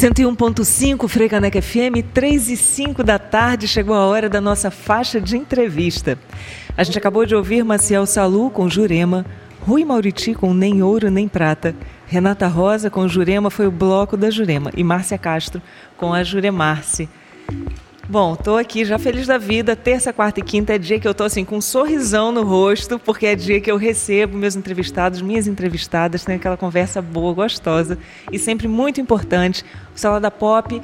101.5 Freicaneca FM, 3 e 5 da tarde, chegou a hora da nossa faixa de entrevista. A gente acabou de ouvir Maciel Salu com Jurema, Rui Mauriti com Nem Ouro Nem Prata, Renata Rosa com Jurema foi o bloco da Jurema e Márcia Castro com a Juremarce. Bom, tô aqui já feliz da vida. Terça, quarta e quinta é dia que eu tô assim com um sorrisão no rosto, porque é dia que eu recebo meus entrevistados, minhas entrevistadas, tem aquela conversa boa, gostosa e sempre muito importante. O Salada Pop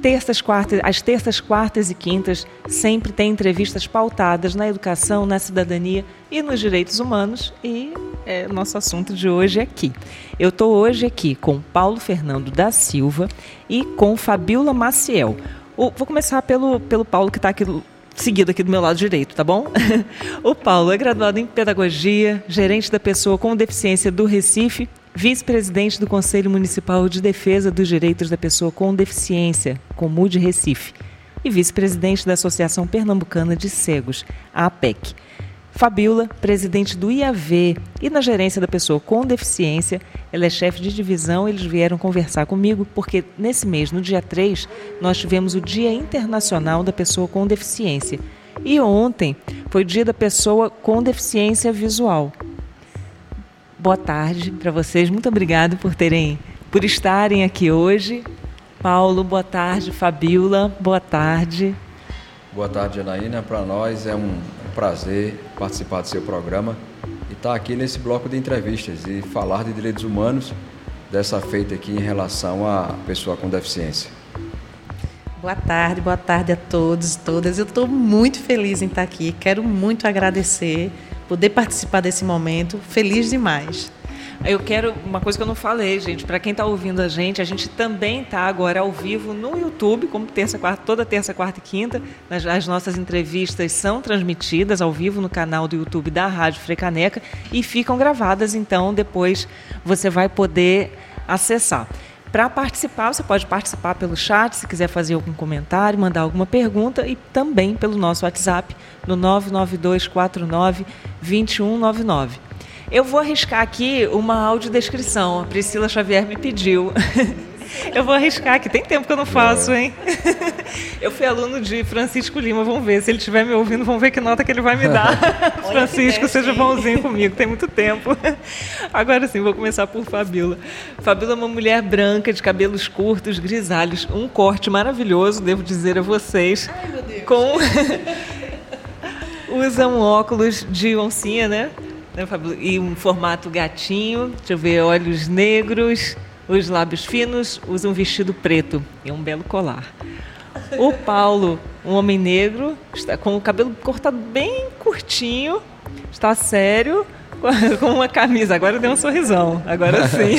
terças, quartas, as terças, quartas e quintas sempre tem entrevistas pautadas na educação, na cidadania e nos direitos humanos e é, nosso assunto de hoje é aqui. Eu estou hoje aqui com Paulo Fernando da Silva e com Fabiola Maciel. O, vou começar pelo, pelo Paulo, que está aqui seguido aqui do meu lado direito, tá bom? o Paulo é graduado em Pedagogia, gerente da pessoa com deficiência do Recife, vice-presidente do Conselho Municipal de Defesa dos Direitos da Pessoa com Deficiência, Comude Recife, e vice-presidente da Associação Pernambucana de Cegos, a APEC. Fabiola, presidente do IAV e na gerência da pessoa com deficiência, ela é chefe de divisão. Eles vieram conversar comigo porque nesse mês, no dia 3, nós tivemos o Dia Internacional da Pessoa com Deficiência. E ontem foi o Dia da Pessoa com Deficiência Visual. Boa tarde para vocês. Muito obrigado por terem, por estarem aqui hoje. Paulo, boa tarde. Fabiola, boa tarde. Boa tarde, Anaína. Para nós é um prazer participar do seu programa e estar tá aqui nesse bloco de entrevistas e falar de direitos humanos dessa feita aqui em relação à pessoa com deficiência. Boa tarde, boa tarde a todos e todas. Eu estou muito feliz em estar aqui. Quero muito agradecer, poder participar desse momento. Feliz demais. Eu quero uma coisa que eu não falei, gente. Para quem está ouvindo a gente, a gente também está agora ao vivo no YouTube, como terça, quarta, toda terça, quarta e quinta. As nossas entrevistas são transmitidas ao vivo no canal do YouTube da Rádio Frecaneca e ficam gravadas. Então, depois você vai poder acessar. Para participar, você pode participar pelo chat, se quiser fazer algum comentário, mandar alguma pergunta e também pelo nosso WhatsApp no 99249 2199. Eu vou arriscar aqui uma audiodescrição. A Priscila Xavier me pediu. Eu vou arriscar aqui. Tem tempo que eu não faço, hein? Eu fui aluno de Francisco Lima. Vamos ver. Se ele estiver me ouvindo, vamos ver que nota que ele vai me dar. Francisco, seja bonzinho comigo. Tem muito tempo. Agora sim, vou começar por Fabíola. Fabíola é uma mulher branca, de cabelos curtos, grisalhos. Um corte maravilhoso, devo dizer a vocês. Ai, meu Deus. Com... Usa um óculos de oncinha, né? Né, E um formato gatinho, deixa eu ver, olhos negros, os lábios finos, usa um vestido preto e um belo colar. O Paulo, um homem negro, está com o cabelo cortado bem curtinho, está sério, com uma camisa. Agora deu um sorrisão, agora sim.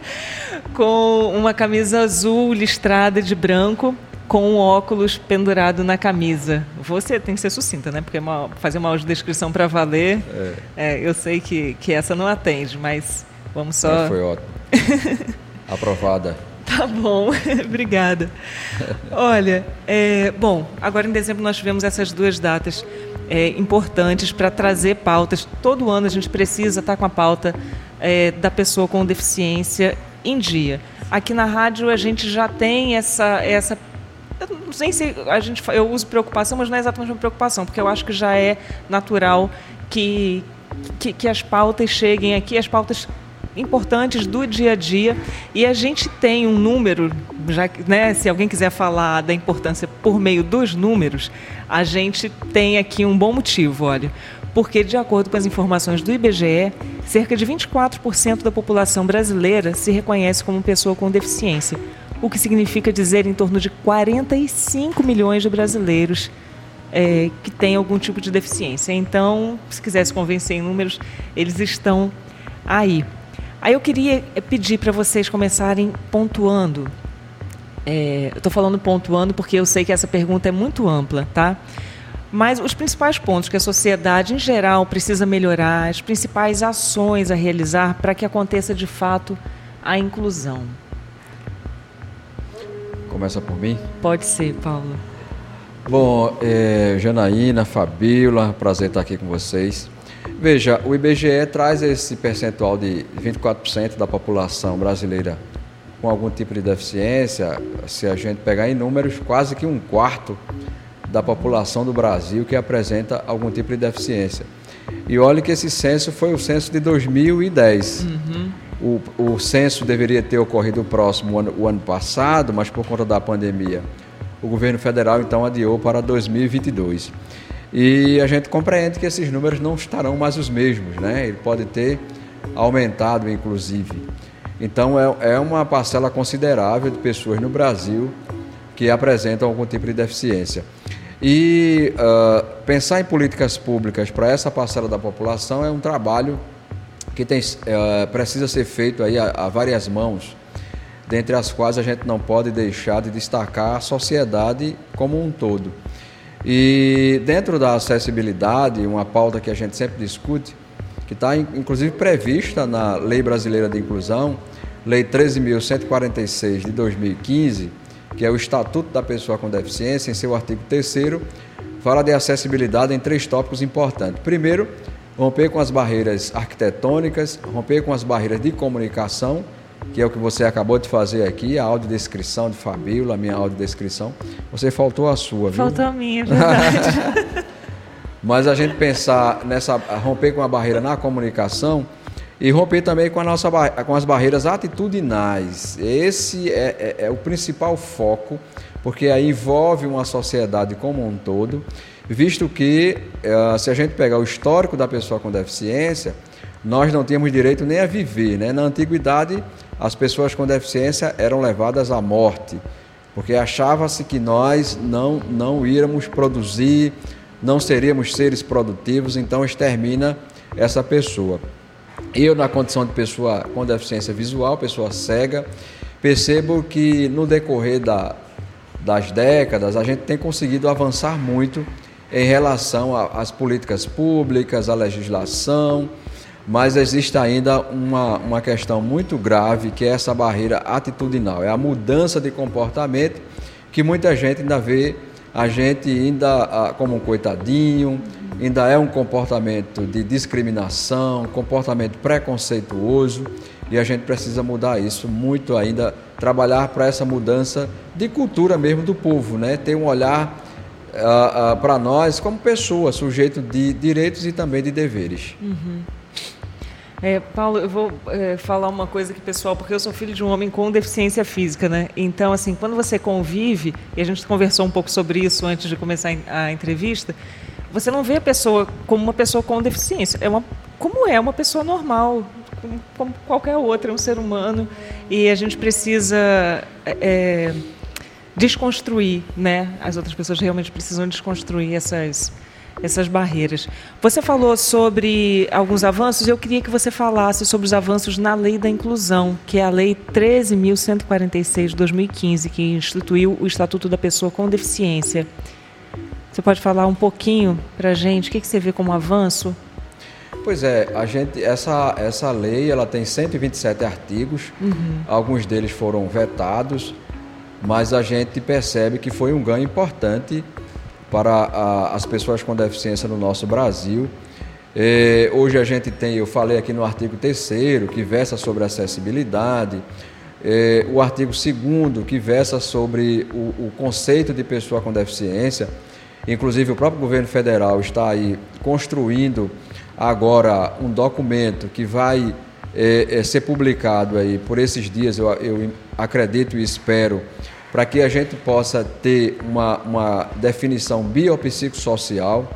com uma camisa azul listrada de branco, com um óculos pendurado na camisa. Você tem que ser sucinta, né? Porque uma, fazer uma audiodescrição para valer, é. É, eu sei que, que essa não atende, mas vamos só. É, foi ótimo. Aprovada. Tá bom, obrigada. Olha, é, bom, agora em dezembro nós tivemos essas duas datas é, importantes para trazer pautas. Todo ano a gente precisa estar tá com a pauta é, da pessoa com deficiência em dia. Aqui na rádio a gente já tem essa, essa eu não sei se a gente eu uso preocupação, mas não é exatamente uma preocupação, porque eu acho que já é natural que, que, que as pautas cheguem aqui, as pautas importantes do dia a dia. E a gente tem um número já né se alguém quiser falar da importância por meio dos números a gente tem aqui um bom motivo olha. Porque de acordo com as informações do IBGE cerca de 24% da população brasileira se reconhece como pessoa com deficiência o que significa dizer em torno de 45 milhões de brasileiros é, que têm algum tipo de deficiência. Então, se quiser se convencer em números, eles estão aí. Aí eu queria é, pedir para vocês começarem pontuando. É, estou falando pontuando porque eu sei que essa pergunta é muito ampla, tá? Mas os principais pontos que a sociedade em geral precisa melhorar, as principais ações a realizar para que aconteça de fato a inclusão. Começa por mim? Pode ser, Paulo. Bom, é, Janaína, Fabíola, prazer estar aqui com vocês. Veja, o IBGE traz esse percentual de 24% da população brasileira com algum tipo de deficiência, se a gente pegar em números, quase que um quarto da população do Brasil que apresenta algum tipo de deficiência. E olhe que esse censo foi o censo de 2010. Uhum. O, o censo deveria ter ocorrido próximo ano, o ano passado, mas por conta da pandemia, o governo federal então adiou para 2022. E a gente compreende que esses números não estarão mais os mesmos, né? Ele pode ter aumentado, inclusive. Então, é, é uma parcela considerável de pessoas no Brasil que apresentam algum tipo de deficiência. E uh, pensar em políticas públicas para essa parcela da população é um trabalho que tem, uh, precisa ser feito aí a, a, várias mãos, dentre as quais a gente não pode deixar de destacar a sociedade como um todo. E dentro da acessibilidade, uma pauta que a gente sempre discute, que está inclusive prevista na Lei Brasileira de Inclusão, Lei 13.146 de 2015, que é o Estatuto da Pessoa com Deficiência, em seu artigo 3 fala de acessibilidade em três tópicos importantes. Primeiro, romper com as barreiras arquitetônicas, romper com as barreiras de comunicação, que é o que você acabou de fazer aqui, a audiodescrição de Fabíola, a minha audiodescrição. Você faltou a sua, viu? Faltou a minha, é verdade. Mas a gente pensar nessa romper com a barreira na comunicação e romper também com, a nossa, com as barreiras atitudinais. Esse é, é, é o principal foco, porque aí envolve uma sociedade como um todo, visto que uh, se a gente pegar o histórico da pessoa com deficiência, nós não tínhamos direito nem a viver. Né? Na antiguidade, as pessoas com deficiência eram levadas à morte, porque achava-se que nós não, não íamos produzir, não seríamos seres produtivos, então extermina essa pessoa. Eu, na condição de pessoa com deficiência visual, pessoa cega, percebo que no decorrer da, das décadas a gente tem conseguido avançar muito em relação às políticas públicas, à legislação, mas existe ainda uma, uma questão muito grave que é essa barreira atitudinal, é a mudança de comportamento que muita gente ainda vê a gente ainda como um coitadinho, ainda é um comportamento de discriminação, comportamento preconceituoso, e a gente precisa mudar isso muito ainda, trabalhar para essa mudança de cultura mesmo do povo, né? ter um olhar uh, uh, para nós como pessoa, sujeito de direitos e também de deveres. Uhum. É, Paulo, eu vou é, falar uma coisa aqui, pessoal, porque eu sou filho de um homem com deficiência física, né? Então, assim, quando você convive, e a gente conversou um pouco sobre isso antes de começar a entrevista, você não vê a pessoa como uma pessoa com deficiência. É uma, como é uma pessoa normal, como qualquer outra, é um ser humano. E a gente precisa é desconstruir, né? As outras pessoas realmente precisam desconstruir essas essas barreiras. Você falou sobre alguns avanços, eu queria que você falasse sobre os avanços na Lei da Inclusão, que é a Lei 13.146 de 2015, que instituiu o Estatuto da Pessoa com Deficiência. Você pode falar um pouquinho para a gente, o que, que você vê como avanço? Pois é, a gente, essa, essa lei ela tem 127 artigos, uhum. alguns deles foram vetados, mas a gente percebe que foi um ganho importante para a, as pessoas com deficiência no nosso Brasil. É, hoje a gente tem, eu falei aqui no artigo 3 que versa sobre acessibilidade, é, o artigo 2 que versa sobre o, o, conceito de pessoa com deficiência. Inclusive o próprio governo federal está aí construindo agora um documento que vai é, é ser publicado aí por esses dias, eu, eu acredito e espero, para que a gente possa ter uma, uma definição biopsicossocial,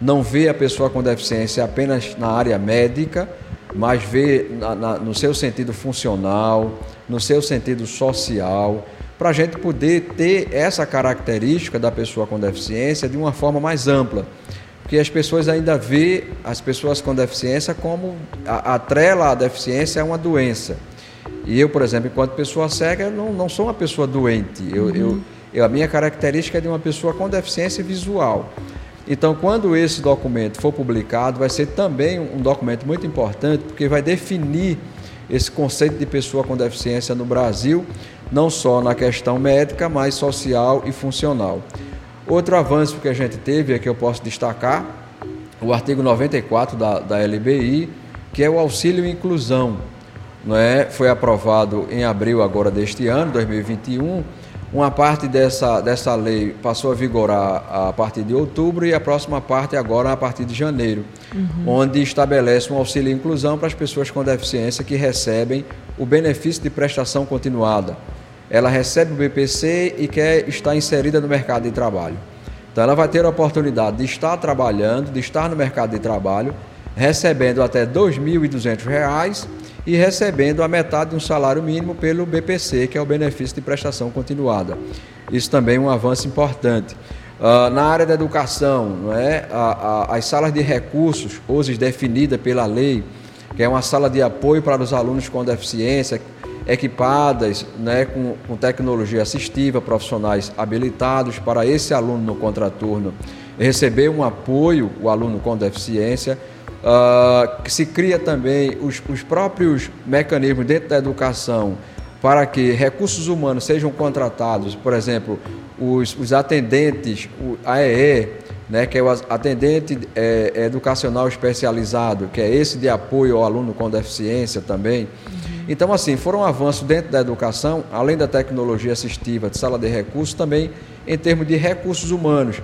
não ver a pessoa com deficiência apenas na área médica, mas ver na, na, no seu sentido funcional, no seu sentido social, para a gente poder ter essa característica da pessoa com deficiência de uma forma mais ampla. Porque as pessoas ainda vê as pessoas com deficiência como a, a trela à deficiência é uma doença. E eu, por exemplo, enquanto pessoa cega, não, não sou uma pessoa doente. Eu, uhum. eu, eu, a minha característica é de uma pessoa com deficiência visual. Então, quando esse documento for publicado, vai ser também um documento muito importante, porque vai definir esse conceito de pessoa com deficiência no Brasil, não só na questão médica, mas social e funcional. Outro avanço que a gente teve, é que eu posso destacar, o artigo 94 da, da LBI, que é o auxílio e inclusão não é, foi aprovado em abril agora deste ano, 2021. Uma parte dessa, dessa lei passou a vigorar a partir de outubro e a próxima parte agora a partir de janeiro, uhum. onde estabelece um auxílio e inclusão para as pessoas com deficiência que recebem o benefício de prestação continuada. Ela recebe o BPC e quer estar inserida no mercado de trabalho. Então ela vai ter a oportunidade de estar trabalhando, de estar no mercado de trabalho, recebendo até R$ 2.200 e recebendo a metade de um salário mínimo pelo BPC, que é o benefício de prestação continuada. Isso também é um avanço importante. Uh, na área da educação, não é? A, a, as salas de recursos, hoje definidas pela lei, que é uma sala de apoio para os alunos com deficiência, equipadas né, com, com tecnologia assistiva, profissionais habilitados para esse aluno no contraturno receber um apoio, o aluno com deficiência. Uh, que se cria também os, os próprios mecanismos dentro da educação para que recursos humanos sejam contratados, por exemplo, os, os atendentes, o AEE, né, que é o atendente é, educacional especializado, que é esse de apoio ao aluno com deficiência também. Uhum. Então, assim, foram avanços dentro da educação, além da tecnologia assistiva, de sala de recursos, também em termos de recursos humanos.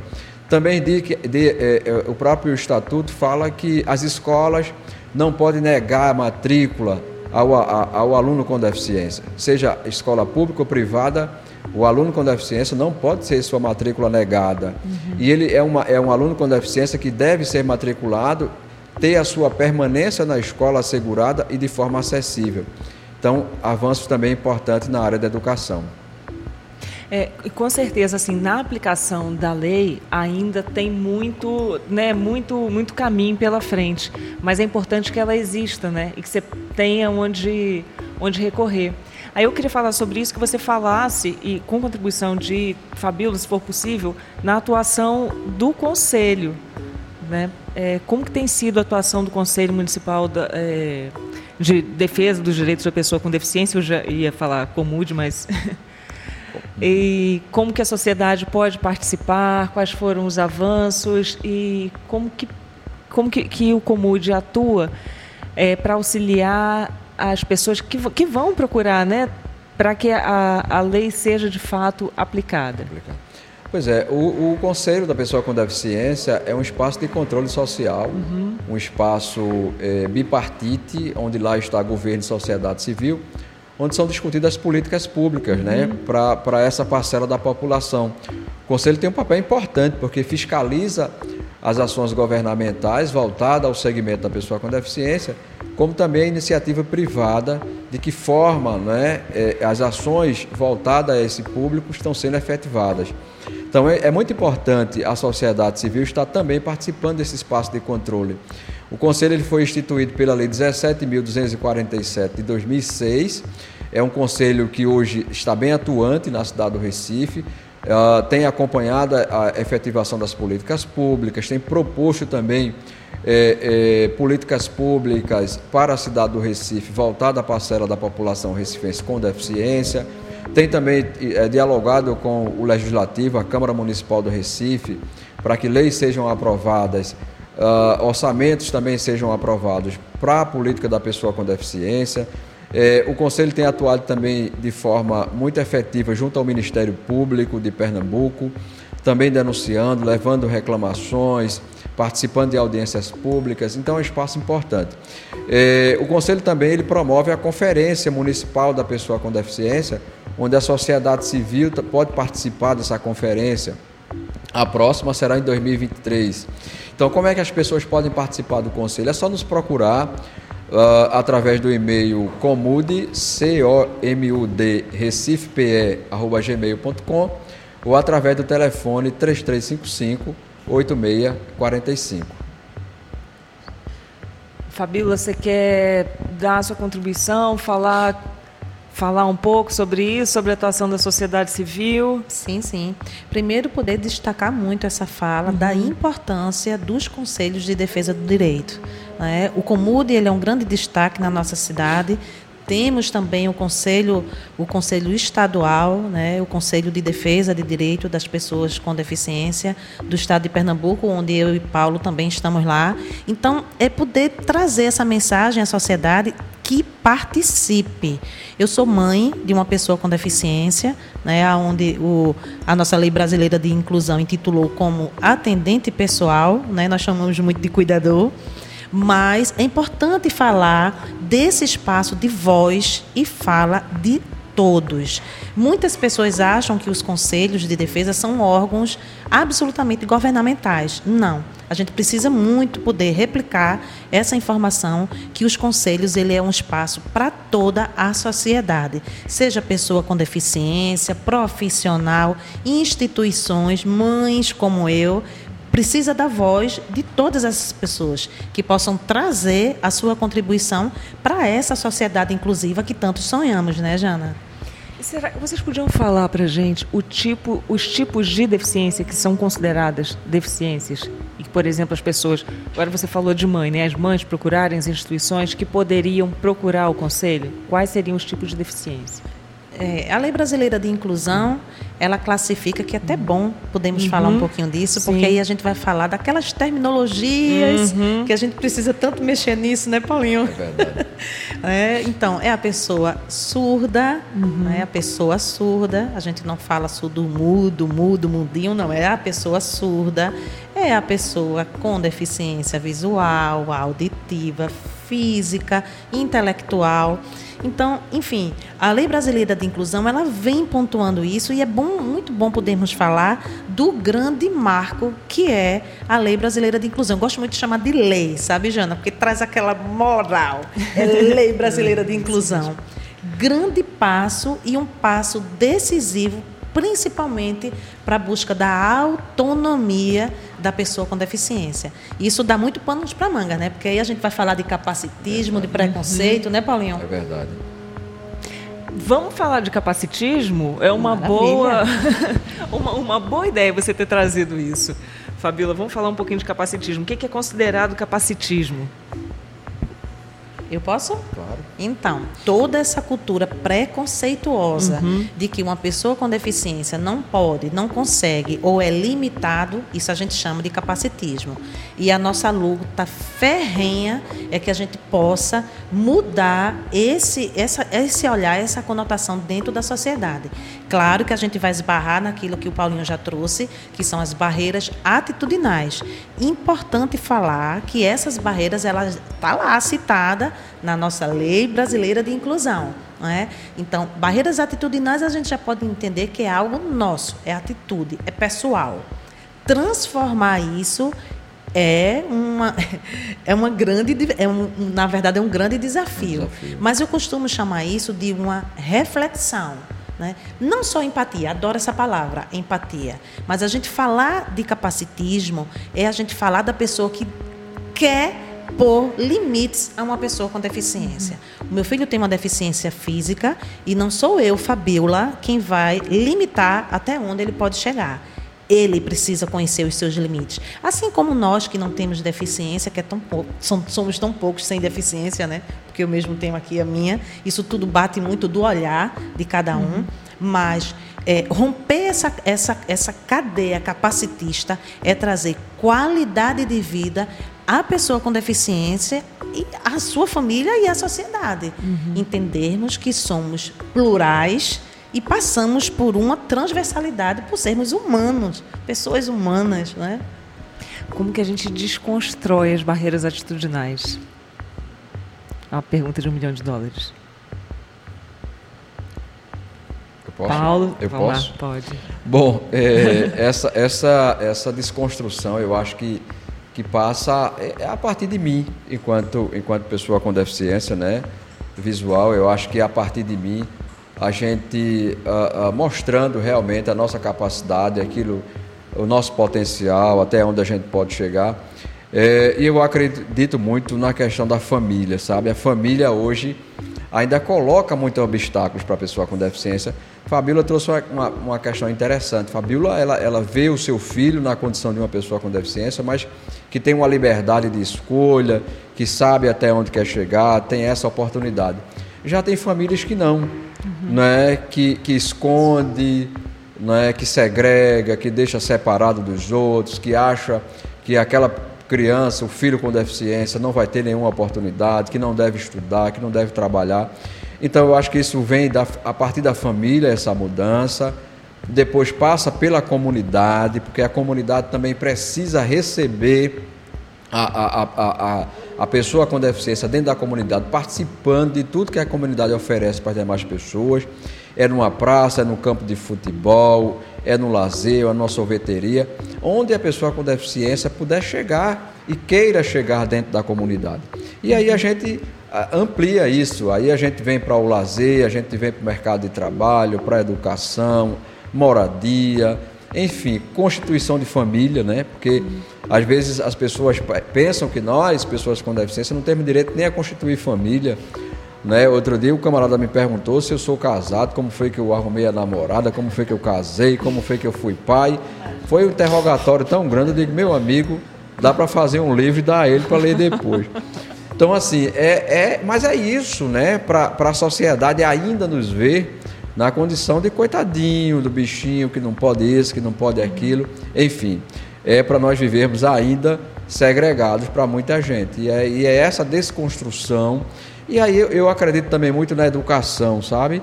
Também de, de, é, é, o próprio estatuto fala que as escolas não podem negar a matrícula ao, a, ao aluno com deficiência, seja escola pública ou privada, o aluno com deficiência não pode ter sua matrícula negada. Uhum. E ele é, uma, é um aluno com deficiência que deve ser matriculado, ter a sua permanência na escola assegurada e de forma acessível. Então, avanços também importantes na área da educação. É, com certeza, assim, na aplicação da lei ainda tem muito, né, muito, muito caminho pela frente, mas é importante que ela exista, né, e que você tenha onde, onde recorrer. Aí eu queria falar sobre isso, que você falasse, e com contribuição de Fabíola, se for possível, na atuação do Conselho. Né? É, como que tem sido a atuação do Conselho Municipal da, é, de Defesa dos Direitos da Pessoa com Deficiência? Eu já ia falar Comude, mas e como que a sociedade pode participar, quais foram os avanços e como que, como que, que o Comude atua é, para auxiliar as pessoas que, que vão procurar, né, para que a, a lei seja de fato aplicada. Pois é, o, o, Conselho da Pessoa com Deficiência é um espaço de controle social, uhum. um espaço é, bipartite, onde lá está governo e sociedade civil, onde são discutidas as políticas públicas né, uhum. para essa parcela da população. O Conselho tem um papel importante, porque fiscaliza as ações governamentais voltadas ao segmento da pessoa com deficiência, como também a iniciativa privada, de que forma né, as ações voltadas a esse público estão sendo efetivadas. Então é, é muito importante a sociedade civil estar também participando desse espaço de controle. O Conselho ele foi instituído pela Lei 17.247 de 2006. É um conselho que hoje está bem atuante na cidade do Recife, uh, tem acompanhado a efetivação das políticas públicas, tem proposto também é, é, políticas públicas para a cidade do Recife voltada à parcela da população recifense com deficiência. Tem também é, dialogado com o Legislativo, a Câmara Municipal do Recife, para que leis sejam aprovadas uh, orçamentos também sejam aprovados para a política da pessoa com deficiência. É, o Conselho tem atuado também de forma muito efetiva junto ao Ministério Público de Pernambuco, também denunciando, levando reclamações, participando de audiências públicas, então é um espaço importante. É, o Conselho também ele promove a Conferência Municipal da Pessoa com Deficiência, onde a sociedade civil pode participar dessa conferência. A próxima será em 2023. Então, como é que as pessoas podem participar do conselho? É só nos procurar uh, através do e-mail comude, C-O-M-U-D, recifepe.gmail.com ou através do telefone 3355 8645. Fabíola, você quer dar a sua contribuição, falar falar um pouco sobre isso, sobre a atuação da sociedade civil? Sim, sim. Primeiro, poder destacar muito essa fala uhum. da importância dos conselhos de defesa do direito. Né? O Comude ele é um grande destaque na nossa cidade. Temos também o conselho, o conselho estadual, né, o conselho de defesa de direito das pessoas com deficiência do estado de Pernambuco, onde eu e Paulo também estamos lá. Então, é poder trazer essa mensagem à sociedade que participe. Eu sou mãe de uma pessoa com deficiência, né, onde o, a nossa lei brasileira de inclusão intitulou como atendente pessoal, né, nós chamamos muito de cuidador, mas é importante falar desse espaço de voz e fala de todos. Muitas pessoas acham que os conselhos de defesa são órgãos absolutamente governamentais. Não. A gente precisa muito poder replicar essa informação que os conselhos ele é um espaço para toda a sociedade, seja pessoa com deficiência, profissional, instituições, mães como eu, precisa da voz de todas essas pessoas que possam trazer a sua contribuição para essa sociedade inclusiva que tanto sonhamos, né, Jana? Será, vocês podiam falar para gente o tipo, os tipos de deficiência que são consideradas deficiências e que, por exemplo, as pessoas. Agora você falou de mãe, né? As mães procurarem as instituições que poderiam procurar o conselho. Quais seriam os tipos de deficiência? É, a Lei Brasileira de Inclusão, ela classifica que é até bom podemos uhum. falar um pouquinho disso, Sim. porque aí a gente vai falar daquelas terminologias uhum. que a gente precisa tanto mexer nisso, né, Paulinho? É verdade. É, então, é a pessoa surda, uhum. é a pessoa surda, a gente não fala surdo mudo, mudo, mudinho, não, é a pessoa surda, é a pessoa com deficiência visual, auditiva, física, intelectual. Então, enfim, a Lei Brasileira de Inclusão, ela vem pontuando isso e é bom, muito bom podermos falar do grande marco que é a Lei Brasileira de Inclusão. Eu gosto muito de chamar de lei, sabe, Jana? Porque traz aquela moral. É Lei Brasileira de Inclusão. Grande passo e um passo decisivo principalmente para a busca da autonomia da pessoa com deficiência. Isso dá muito pano para manga, né? Porque aí a gente vai falar de capacitismo, é de preconceito, uhum. né, Paulinho? É verdade. Vamos falar de capacitismo? É uma boa uma, uma boa ideia você ter trazido isso. Fabíola, vamos falar um pouquinho de capacitismo. O que é considerado capacitismo? Eu posso? Claro. Então, toda essa cultura preconceituosa uhum. de que uma pessoa com deficiência não pode, não consegue ou é limitado, isso a gente chama de capacitismo. E a nossa luta ferrenha é que a gente possa mudar esse, essa, esse olhar, essa conotação dentro da sociedade. Claro que a gente vai esbarrar naquilo que o Paulinho já trouxe, que são as barreiras atitudinais. Importante falar que essas barreiras, ela está lá citada na nossa lei brasileira de inclusão. Não é? Então, barreiras atitudinais a gente já pode entender que é algo nosso, é atitude, é pessoal. Transformar isso é uma, é uma grande, é um, na verdade, é um grande desafio. desafio. Mas eu costumo chamar isso de uma reflexão. Né? Não só empatia, adoro essa palavra, empatia. Mas a gente falar de capacitismo é a gente falar da pessoa que quer pôr limites a uma pessoa com deficiência. O meu filho tem uma deficiência física e não sou eu, Fabiola, quem vai limitar até onde ele pode chegar. Ele precisa conhecer os seus limites. Assim como nós que não temos deficiência, que é tão pouco, somos tão poucos sem deficiência, né? Porque eu mesmo tenho aqui a minha. Isso tudo bate muito do olhar de cada um. Uhum. Mas é, romper essa, essa, essa cadeia capacitista é trazer qualidade de vida a pessoa com deficiência e a sua família e a sociedade. Uhum. Entendermos que somos plurais e passamos por uma transversalidade por sermos humanos, pessoas humanas, né? Como que a gente desconstrói as barreiras atitudinais? É uma pergunta de um milhão de dólares. Eu posso? Paulo, eu posso? Lá, pode. Bom, é, essa, essa, essa desconstrução, eu acho que que passa é, é a partir de mim, enquanto, enquanto pessoa com deficiência né, visual. Eu acho que é a partir de mim, a gente uh, uh, mostrando realmente a nossa capacidade, aquilo, o nosso potencial, até onde a gente pode chegar. É, e eu acredito muito na questão da família, sabe? A família hoje ainda coloca muitos obstáculos para a pessoa com deficiência. Fabíola trouxe uma, uma, questão interessante. Fabíola, ela, ela vê o seu filho na condição de uma pessoa com deficiência, mas que tem uma liberdade de escolha, que sabe até onde quer chegar, tem essa oportunidade. Já tem famílias que não, uhum. né? que, que esconde, né? que segrega, que deixa separado dos outros, que acha que aquela criança, o filho com deficiência não vai ter nenhuma oportunidade, que não deve estudar, que não deve trabalhar. Então eu acho que isso vem da, a partir da família, essa mudança, depois passa pela comunidade, porque a comunidade também precisa receber a, a, a, a, a pessoa com deficiência dentro da comunidade, participando de tudo que a comunidade oferece para as demais pessoas. É numa praça, é no campo de futebol, é no lazer, é numa sorveteria, onde a pessoa com deficiência puder chegar e queira chegar dentro da comunidade. E aí a gente amplia isso, aí a gente vem para o lazer, a gente vem para o mercado de trabalho, para a educação, moradia, enfim, constituição de família, né? Porque às vezes as pessoas pensam que nós, pessoas com deficiência, não temos direito nem a constituir família. Né? Outro dia o camarada me perguntou se eu sou casado, como foi que eu arrumei a namorada, como foi que eu casei, como foi que eu fui pai. Foi um interrogatório tão grande, eu digo, meu amigo, dá para fazer um livro e dar a ele para ler depois. Então, assim, é, é, mas é isso, né? Para a sociedade ainda nos ver na condição de coitadinho, do bichinho que não pode isso, que não pode aquilo, enfim, é para nós vivermos ainda segregados para muita gente. E é, e é essa desconstrução e aí eu, eu acredito também muito na educação, sabe?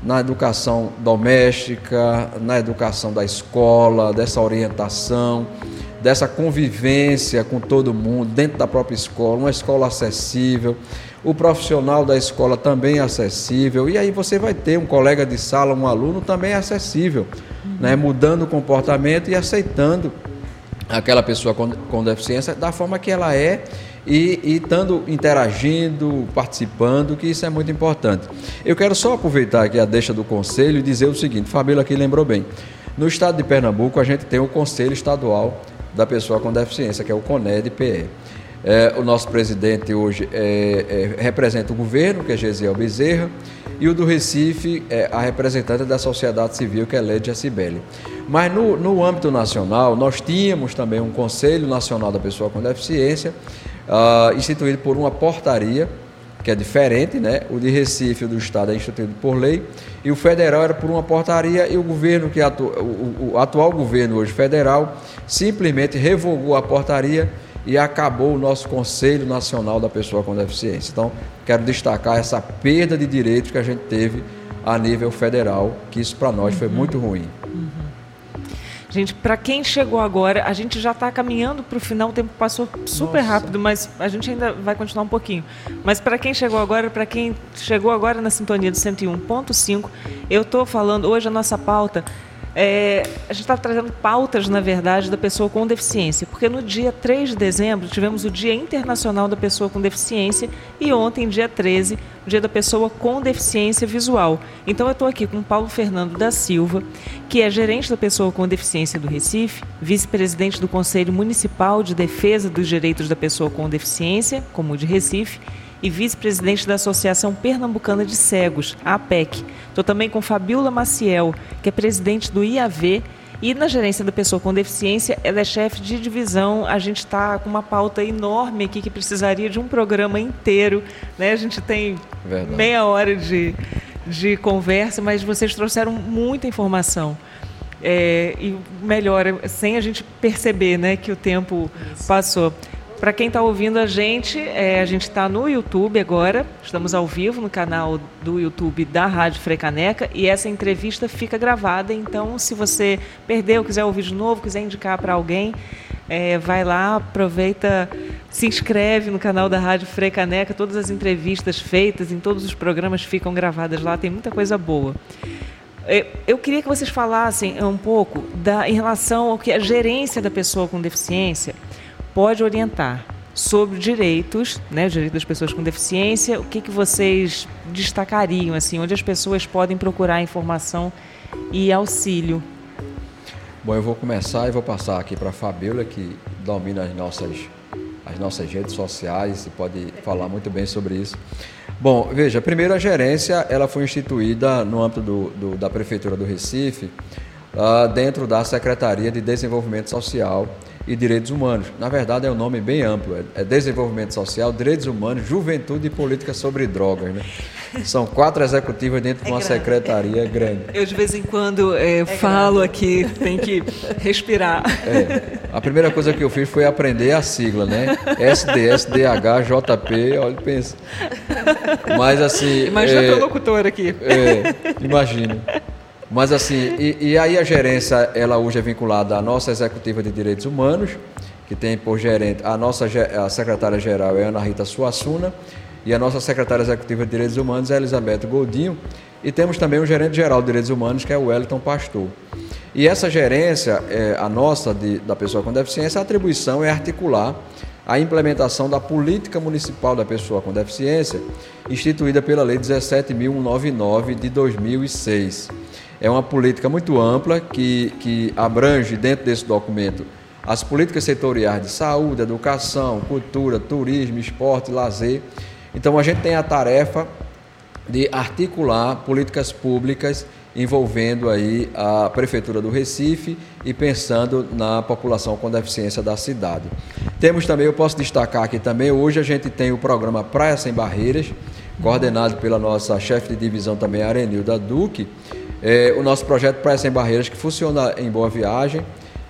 Na educação doméstica, na educação da escola, dessa orientação, dessa convivência com todo mundo, dentro da própria escola, uma escola acessível, o profissional da escola também acessível, e aí você vai ter um colega de sala, um aluno também acessível, né? mudando o comportamento e aceitando aquela pessoa com, com deficiência da forma que ela é e, estando interagindo, participando, que isso é muito importante. Eu quero só aproveitar aqui a deixa do conselho e dizer o seguinte: Fabíola aqui lembrou bem. No estado de Pernambuco, a gente tem o Conselho Estadual da Pessoa com Deficiência, que é o CONED-PE. É, o nosso presidente hoje é, é, representa o governo, que é Gesiel Bezerra, e o do Recife é a representante da sociedade civil, que é Lédia Cibele. Mas no, no âmbito nacional, nós tínhamos também um Conselho Nacional da Pessoa com Deficiência, uh, instituído por uma portaria, que é diferente, né? O de Recife, o do Estado, é instituído por lei, e o federal era por uma portaria, e o governo que atu... o, o atual governo hoje federal simplesmente revogou a portaria e acabou o nosso Conselho Nacional da Pessoa com Deficiência. Então, quero destacar essa perda de direitos que a gente teve a nível federal, que isso para nós foi muito ruim. Gente, para quem chegou agora, a gente já está caminhando para o final, o tempo passou super Nossa. rápido, mas a gente ainda vai continuar um pouquinho. Mas para quem chegou agora, para quem chegou agora na sintonia do 101.5, eu estou falando, hoje a nossa pauta é, a gente está trazendo pautas, na verdade, da pessoa com deficiência, porque no dia 3 de dezembro tivemos o Dia Internacional da Pessoa com Deficiência e ontem, dia 13, o Dia da Pessoa com Deficiência Visual. Então eu estou aqui com Paulo Fernando da Silva, que é gerente da Pessoa com Deficiência do Recife, vice-presidente do Conselho Municipal de Defesa dos Direitos da Pessoa com Deficiência, como de Recife, e vice-presidente da Associação Pernambucana de Cegos, a APEC. Estou também com Fabiola Maciel, que é presidente do IAV e na gerência da pessoa com deficiência, ela é chefe de divisão. A gente está com uma pauta enorme aqui que precisaria de um programa inteiro. Né? A gente tem Verdade. meia hora de, de conversa, mas vocês trouxeram muita informação. É, e melhor, sem a gente perceber né, que o tempo Isso. passou. Para quem está ouvindo a gente, é, a gente está no YouTube agora, estamos ao vivo no canal do YouTube da Rádio Frecaneca e essa entrevista fica gravada. Então, se você perdeu, quiser ouvir de novo, quiser indicar para alguém, é, vai lá, aproveita, se inscreve no canal da Rádio Frecaneca. Todas as entrevistas feitas em todos os programas ficam gravadas lá, tem muita coisa boa. É, eu queria que vocês falassem um pouco da, em relação ao que a gerência da pessoa com deficiência pode orientar sobre direitos, né, os direitos das pessoas com deficiência, o que, que vocês destacariam, assim, onde as pessoas podem procurar informação e auxílio? Bom, eu vou começar e vou passar aqui para a Fabiola, que domina as nossas, as nossas redes sociais e pode falar muito bem sobre isso. Bom, veja, primeiro a gerência ela foi instituída no âmbito do, do da Prefeitura do Recife uh, dentro da Secretaria de Desenvolvimento Social e Direitos Humanos. Na verdade, é um nome bem amplo: é, é Desenvolvimento Social, Direitos Humanos, Juventude e Política sobre Drogas. Né? São quatro executivas dentro de uma grande. secretaria grande. Eu, de vez em quando, é, é falo grande. aqui, tem que respirar. É, a primeira coisa que eu fiz foi aprender a sigla, né? SD, SDH, JP, olha, pensa. Mas assim. Imagina é, o locutor aqui. É, imagina. Mas assim, e, e, aí a gerência, ela hoje é vinculada à nossa executiva de direitos humanos, que tem por gerente a nossa a secretária-geral é Ana Rita Suassuna e a nossa secretária executiva de direitos humanos é Elizabeth Goldinho, e temos também o gerente geral de direitos humanos, que é o Wellington Pastor. E essa gerência, é, a nossa de, da pessoa com deficiência, a atribuição é articular a implementação da política municipal da pessoa com deficiência, instituída pela Lei 17.199 de 2006. É uma política muito ampla que, que abrange dentro desse documento as políticas setoriais de saúde, educação, cultura, turismo, esporte, lazer. Então a gente tem a tarefa de articular políticas públicas envolvendo aí a prefeitura do Recife e pensando na população com deficiência da cidade. Temos também, eu posso destacar aqui também, hoje a gente tem o programa Praia Sem Barreiras, coordenado pela nossa chefe de divisão também, Arenilda Duque, é, o nosso projeto Praia Sem Barreiras, que funciona em Boa Viagem,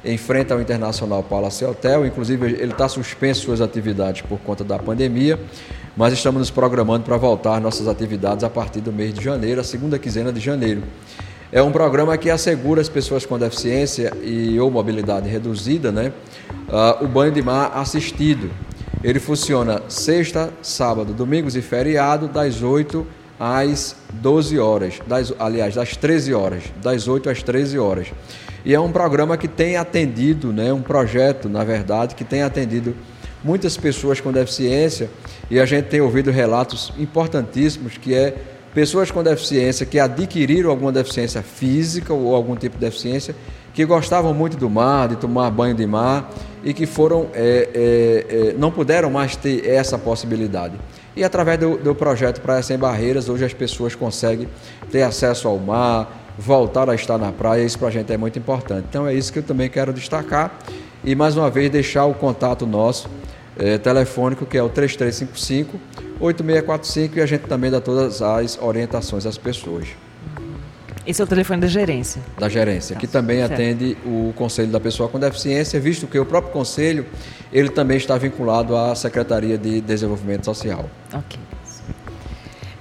em frente ao Internacional Palace Hotel. Inclusive, ele está suspenso suas atividades por conta da pandemia, mas estamos nos programando para voltar nossas atividades a partir do mês de janeiro, a segunda quinzena de janeiro. É um programa que assegura às pessoas com deficiência e ou mobilidade reduzida né, uh, o banho de mar assistido. Ele funciona sexta, sábado, domingos e feriado, das 8 às 12 horas, das, aliás, das 13 horas, das 8 às 13 horas. E é um programa que tem atendido, né, um projeto, na verdade, que tem atendido muitas pessoas com deficiência e a gente tem ouvido relatos importantíssimos que é pessoas com deficiência que adquiriram alguma deficiência física ou algum tipo de deficiência que gostavam muito do mar, de tomar banho de mar e que foram é, é, é, não puderam mais ter essa possibilidade. E através do, do projeto Praia Sem Barreiras, hoje as pessoas conseguem ter acesso ao mar, voltar a estar na praia, isso para a gente é muito importante. Então é isso que eu também quero destacar e mais uma vez deixar o contato nosso é, telefônico que é o 3355 8645 e a gente também dá todas as orientações às pessoas. Esse é o telefone da gerência. Da gerência, que também certo. atende o Conselho da Pessoa com Deficiência, visto que o próprio Conselho, ele também está vinculado à Secretaria de Desenvolvimento Social. Ok.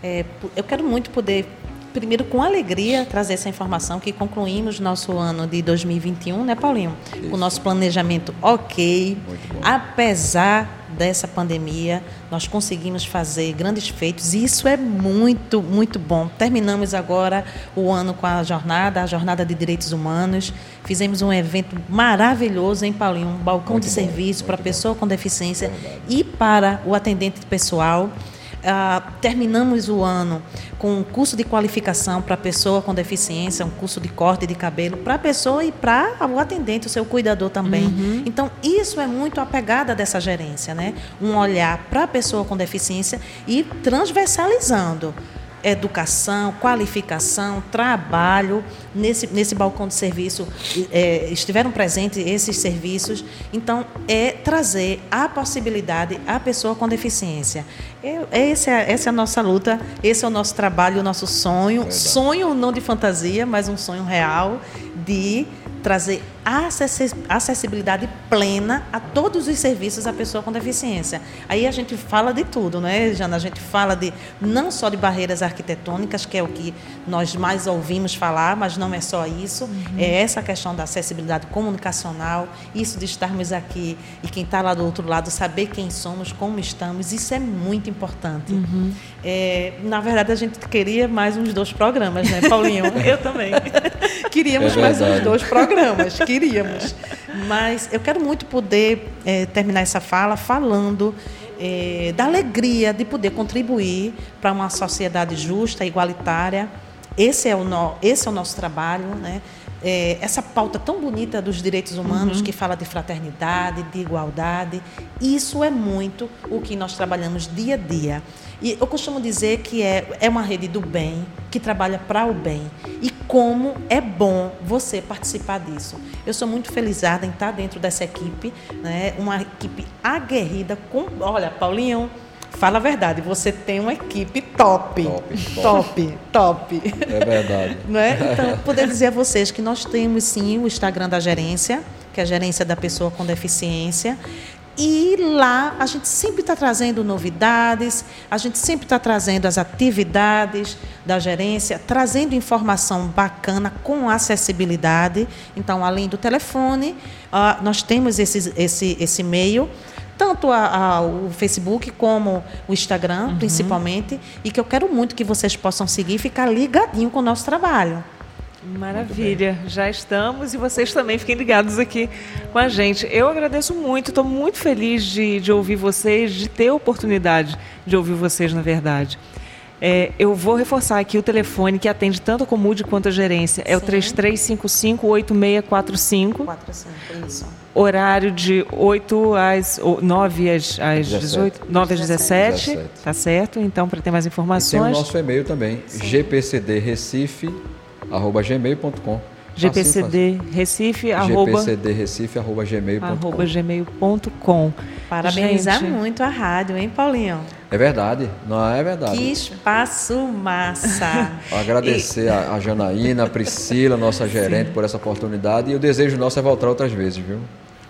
É, eu quero muito poder primeiro com alegria trazer essa informação que concluímos nosso ano de 2021, né, Paulinho? Isso. Com o nosso planejamento ok. Apesar dessa pandemia, nós conseguimos fazer grandes feitos e isso é muito, muito bom. Terminamos agora o ano com a jornada, a jornada de direitos humanos. Fizemos um evento maravilhoso em Paulinho, um balcão muito de bom, serviço para a pessoa com deficiência e para o atendente pessoal. Ah, terminamos o ano com um curso de qualificação para a pessoa com deficiência, um curso de corte de cabelo para a pessoa e para o atendente, o seu cuidador também. Uhum. Então, isso é muito a pegada dessa gerência, né? Um olhar para a pessoa com deficiência e transversalizando educação, qualificação, trabalho. Nesse, nesse balcão de serviço é, estiveram presentes esses serviços. Então, é trazer a possibilidade à pessoa com deficiência. É, essa, é, essa é a nossa luta, esse é o nosso trabalho, o nosso sonho. Verdade. Sonho não de fantasia, mas um sonho real de trazer acessibilidade plena a todos os serviços à pessoa com deficiência. Aí a gente fala de tudo, né, Jana? A gente fala de não só de barreiras arquitetônicas, que é o que nós mais ouvimos falar, mas não é só isso. Uhum. É essa questão da acessibilidade comunicacional, isso de estarmos aqui e quem está lá do outro lado saber quem somos, como estamos, isso é muito importante. Uhum. É, na verdade, a gente queria mais uns dois programas, né, Paulinho? Eu também. Queríamos é mais uns dois programas, queríamos. Mas eu quero muito poder é, terminar essa fala falando é, da alegria de poder contribuir para uma sociedade justa, igualitária. Esse é o, no, esse é o nosso trabalho, né? é, essa pauta tão bonita dos direitos humanos, uhum. que fala de fraternidade, de igualdade. Isso é muito o que nós trabalhamos dia a dia. E eu costumo dizer que é, é uma rede do bem, que trabalha para o bem. E como é bom você participar disso. Eu sou muito felizada em estar dentro dessa equipe, né? uma equipe aguerrida com. Olha, Paulinho Fala a verdade, você tem uma equipe top. Top, top, top. É verdade. Não é? Então, poder dizer a vocês que nós temos sim o Instagram da gerência, que é a gerência da pessoa com deficiência. E lá a gente sempre está trazendo novidades, a gente sempre está trazendo as atividades da gerência, trazendo informação bacana com acessibilidade. Então, além do telefone, nós temos esse, esse, esse e-mail tanto a, a, o Facebook como o Instagram, uhum. principalmente, e que eu quero muito que vocês possam seguir e ficar ligadinho com o nosso trabalho. Maravilha, já estamos e vocês também fiquem ligados aqui com a gente. Eu agradeço muito, estou muito feliz de, de ouvir vocês, de ter a oportunidade de ouvir vocês, na verdade. É, eu vou reforçar aqui o telefone que atende tanto a Comude quanto a gerência. É Sim. o 3355-8645. 45, isso. Horário de 8 às 9 às, às 18, 9 às 17, 17. Tá certo? Então, para ter mais informações. E tem o nosso e-mail também, gpcdrecife.gmail.com GPCD Recife, arroba, GPCD Recife, arroba gmail.com. gmail.com. Parabenizar Gente. muito a rádio, hein, Paulinho? É verdade, não é verdade. Que espaço massa. Agradecer e... a, a Janaína, a Priscila, nossa gerente, Sim. por essa oportunidade. E o desejo nosso é voltar outras vezes, viu?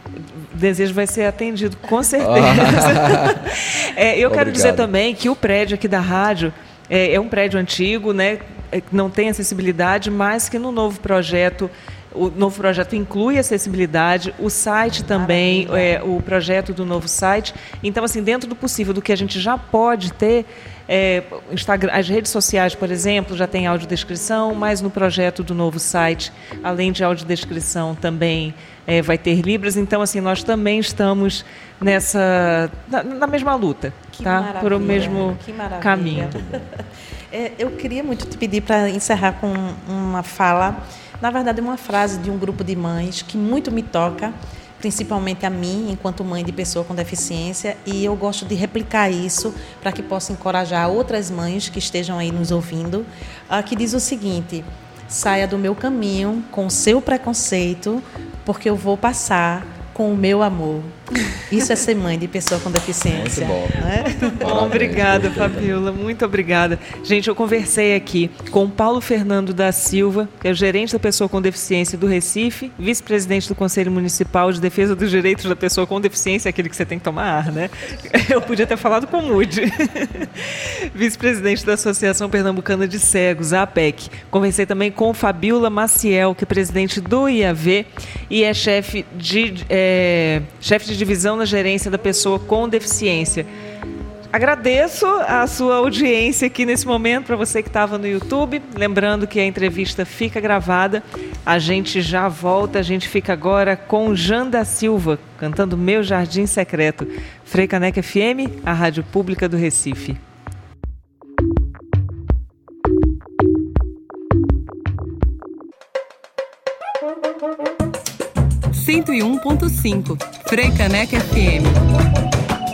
O desejo vai ser atendido, com certeza. é, eu Obrigado. quero dizer também que o prédio aqui da rádio é, é um prédio antigo, né? É, não tem acessibilidade, mas que no novo projeto o novo projeto inclui acessibilidade, o site também, é, o projeto do novo site. Então, assim, dentro do possível, do que a gente já pode ter, é, Instagram, as redes sociais, por exemplo, já tem audiodescrição, mas no projeto do novo site, além de audiodescrição, também é, vai ter Libras. Então, assim, nós também estamos nessa na, na mesma luta, que tá? Por o mesmo caminho. É, eu queria muito te pedir para encerrar com uma fala, na verdade, uma frase de um grupo de mães que muito me toca, principalmente a mim, enquanto mãe de pessoa com deficiência, e eu gosto de replicar isso para que possa encorajar outras mães que estejam aí nos ouvindo, uh, que diz o seguinte: saia do meu caminho com o seu preconceito, porque eu vou passar com o meu amor. Isso é ser mãe de pessoa com deficiência. Muito bom. Né? Muito bom. Obrigada, Fabiola. Muito obrigada. Gente, eu conversei aqui com o Paulo Fernando da Silva, que é o gerente da pessoa com deficiência do Recife, vice-presidente do Conselho Municipal de Defesa dos Direitos da Pessoa com Deficiência, aquele que você tem que tomar ar, né? Eu podia ter falado com o Mude. vice-presidente da Associação Pernambucana de Cegos, a APEC. Conversei também com Fabiola Maciel, que é presidente do IAV e é chefe de, é, chefe de divisão na gerência da pessoa com deficiência. Agradeço a sua audiência aqui nesse momento para você que estava no YouTube. Lembrando que a entrevista fica gravada. A gente já volta. A gente fica agora com Janda Silva cantando Meu Jardim Secreto. Frei Caneca FM, a rádio pública do Recife. Cento e um ponto cinco Frei Caneca FM.